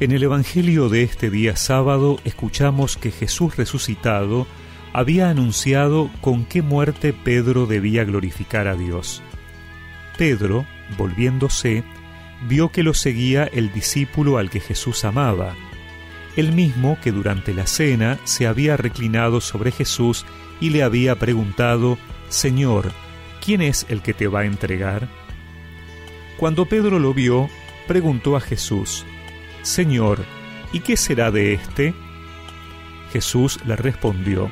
En el Evangelio de este día sábado escuchamos que Jesús resucitado había anunciado con qué muerte Pedro debía glorificar a Dios. Pedro, volviéndose, vio que lo seguía el discípulo al que Jesús amaba, el mismo que durante la cena se había reclinado sobre Jesús y le había preguntado, Señor, ¿quién es el que te va a entregar? Cuando Pedro lo vio, preguntó a Jesús, Señor, ¿y qué será de éste? Jesús le respondió,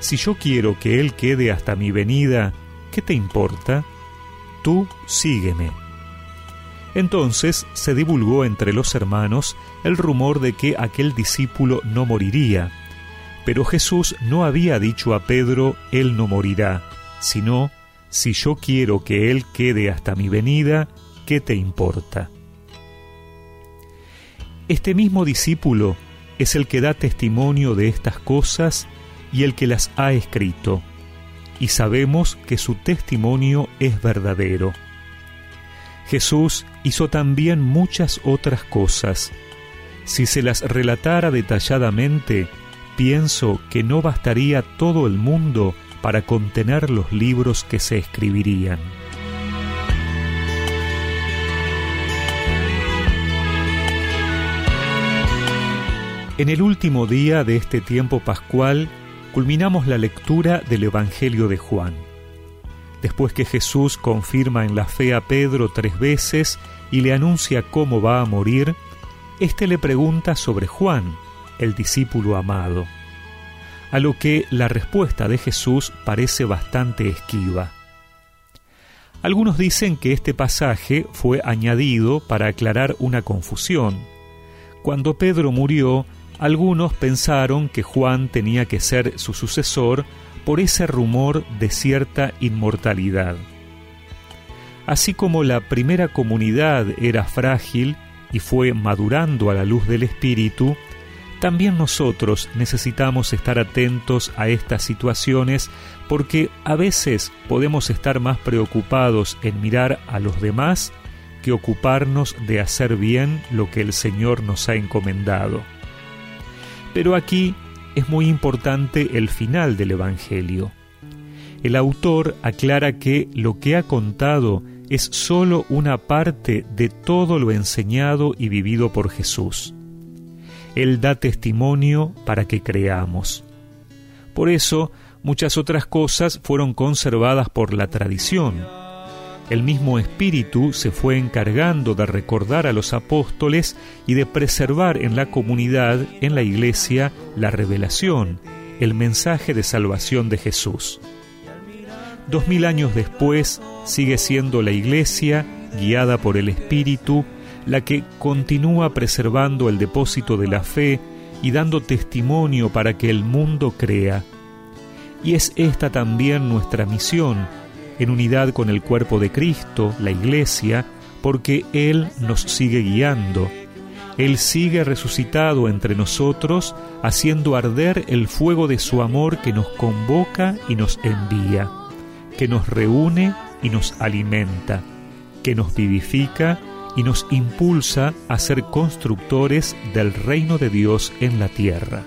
Si yo quiero que él quede hasta mi venida, ¿qué te importa? Tú sígueme. Entonces se divulgó entre los hermanos el rumor de que aquel discípulo no moriría, pero Jesús no había dicho a Pedro, Él no morirá, sino, si yo quiero que Él quede hasta mi venida, ¿qué te importa? Este mismo discípulo es el que da testimonio de estas cosas y el que las ha escrito, y sabemos que su testimonio es verdadero. Jesús hizo también muchas otras cosas. Si se las relatara detalladamente, pienso que no bastaría todo el mundo para contener los libros que se escribirían. En el último día de este tiempo pascual, culminamos la lectura del Evangelio de Juan. Después que Jesús confirma en la fe a Pedro tres veces y le anuncia cómo va a morir, éste le pregunta sobre Juan, el discípulo amado. A lo que la respuesta de Jesús parece bastante esquiva. Algunos dicen que este pasaje fue añadido para aclarar una confusión. Cuando Pedro murió, algunos pensaron que Juan tenía que ser su sucesor por ese rumor de cierta inmortalidad. Así como la primera comunidad era frágil y fue madurando a la luz del Espíritu, también nosotros necesitamos estar atentos a estas situaciones porque a veces podemos estar más preocupados en mirar a los demás que ocuparnos de hacer bien lo que el Señor nos ha encomendado. Pero aquí es muy importante el final del Evangelio. El autor aclara que lo que ha contado es sólo una parte de todo lo enseñado y vivido por Jesús. Él da testimonio para que creamos. Por eso, muchas otras cosas fueron conservadas por la tradición, el mismo Espíritu se fue encargando de recordar a los apóstoles y de preservar en la comunidad, en la iglesia, la revelación, el mensaje de salvación de Jesús. Dos mil años después sigue siendo la iglesia, guiada por el Espíritu, la que continúa preservando el depósito de la fe y dando testimonio para que el mundo crea. Y es esta también nuestra misión, en unidad con el cuerpo de Cristo, la Iglesia, porque Él nos sigue guiando. Él sigue resucitado entre nosotros, haciendo arder el fuego de su amor que nos convoca y nos envía, que nos reúne y nos alimenta, que nos vivifica y nos impulsa a ser constructores del reino de Dios en la tierra.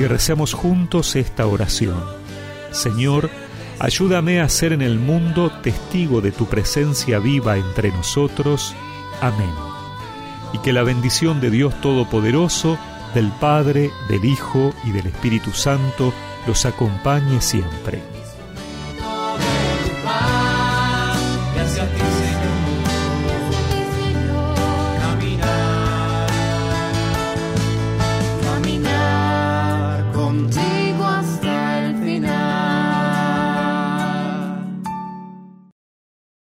Y recemos juntos esta oración. Señor, ayúdame a ser en el mundo testigo de tu presencia viva entre nosotros. Amén. Y que la bendición de Dios Todopoderoso, del Padre, del Hijo y del Espíritu Santo los acompañe siempre.